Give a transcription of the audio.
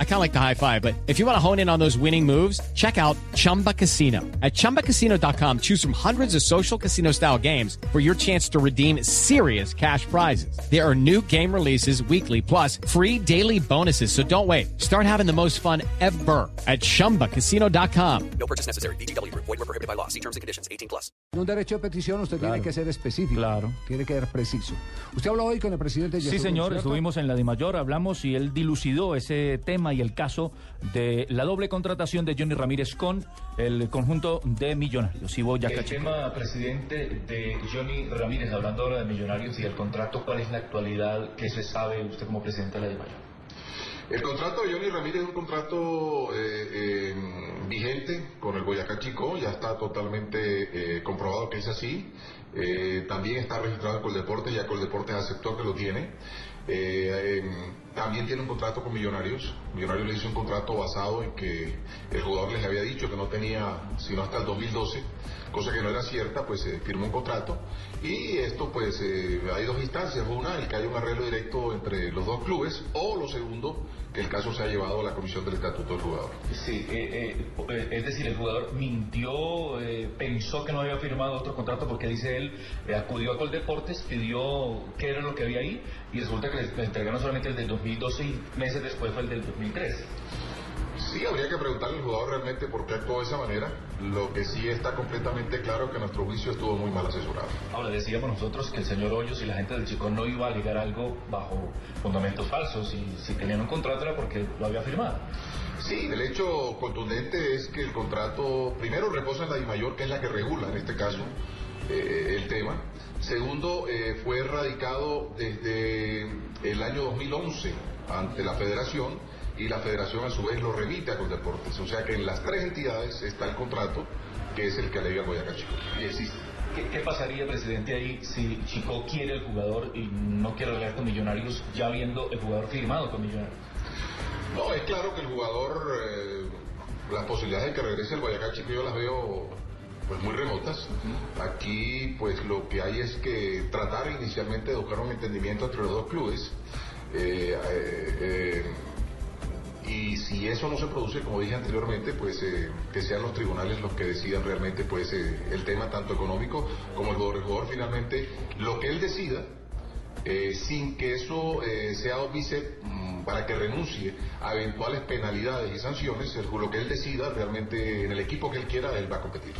I kind of like the high five, but if you want to hone in on those winning moves, check out Chumba Casino. At ChumbaCasino.com, choose from hundreds of social casino style games for your chance to redeem serious cash prizes. There are new game releases weekly, plus free daily bonuses. So don't wait. Start having the most fun ever at ChumbaCasino.com. No purchase necessary. BGW. Void were prohibited by law. See terms and conditions. 18 plus. Un derecho de petición usted Claro. tiene que ser específico. Claro. Tiene que ser preciso. Usted habló hoy con el presidente Sí, Yasuko, señor, ¿cierto? estuvimos en la Dimayor, hablamos y él dilucidó ese tema y el caso de la doble contratación de Johnny Ramírez con el conjunto de millonarios. Y voy a El tema, presidente, de Johnny Ramírez, hablando ahora de Millonarios y el contrato, ¿cuál es la actualidad que se sabe usted como presidente de la DIMAYOR? El contrato de Johnny Ramírez es un contrato eh, con el Boyacá Chico, ya está totalmente eh, comprobado que es así. Eh, también está registrado con el deporte, ya deporte aceptó que lo tiene. Eh, eh, también tiene un contrato con Millonarios. Millonarios le hizo un contrato basado en que el jugador les había dicho que no tenía sino hasta el 2012, cosa que no era cierta, pues se firmó un contrato. Y esto pues hay dos instancias, una, el que haya un arreglo directo entre los dos clubes, o lo segundo, que el caso se ha llevado a la comisión del estatuto del jugador. Sí, es decir, el jugador mintió, eh, pensó que no había firmado otro contrato porque dice él, eh, acudió a Coldeportes, pidió qué era lo que había ahí y resulta que le, entregaron solamente el del 2012 y meses después fue el del 2013. Sí, habría que preguntarle al jugador realmente por qué actuó de esa manera. Lo que sí está completamente claro es que nuestro juicio estuvo muy mal asesorado. Ahora decíamos nosotros que el señor Hoyos y la gente del Chico no iba a ligar algo bajo fundamentos falsos y si tenían un contrato era porque lo había firmado. Sí, el hecho contundente es que el contrato, primero, reposa en la DIMAYOR, que es la que regula en este caso eh, el tema. Segundo, eh, fue radicado desde el año 2011 ante la federación y la federación a su vez lo remite a Coldeportes. O sea que en las tres entidades está el contrato, que es el que alega el Boyacá Chico. Y existe. ¿Qué, qué pasaría, presidente, ahí si Chico quiere el jugador y no quiere hablar con Millonarios ya viendo el jugador firmado con Millonarios? No, es claro que el jugador, eh, las posibilidades de que regrese al Boyacá Chico yo las veo pues muy remotas. Aquí pues lo que hay es que tratar inicialmente de buscar un entendimiento entre los dos clubes. Eh, eh, si eso no se produce, como dije anteriormente, pues eh, que sean los tribunales los que decidan realmente pues eh, el tema tanto económico como el jugador. El jugador finalmente, lo que él decida, eh, sin que eso sea óbice mm, para que renuncie a eventuales penalidades y sanciones, lo que él decida realmente en el equipo que él quiera, él va a competir.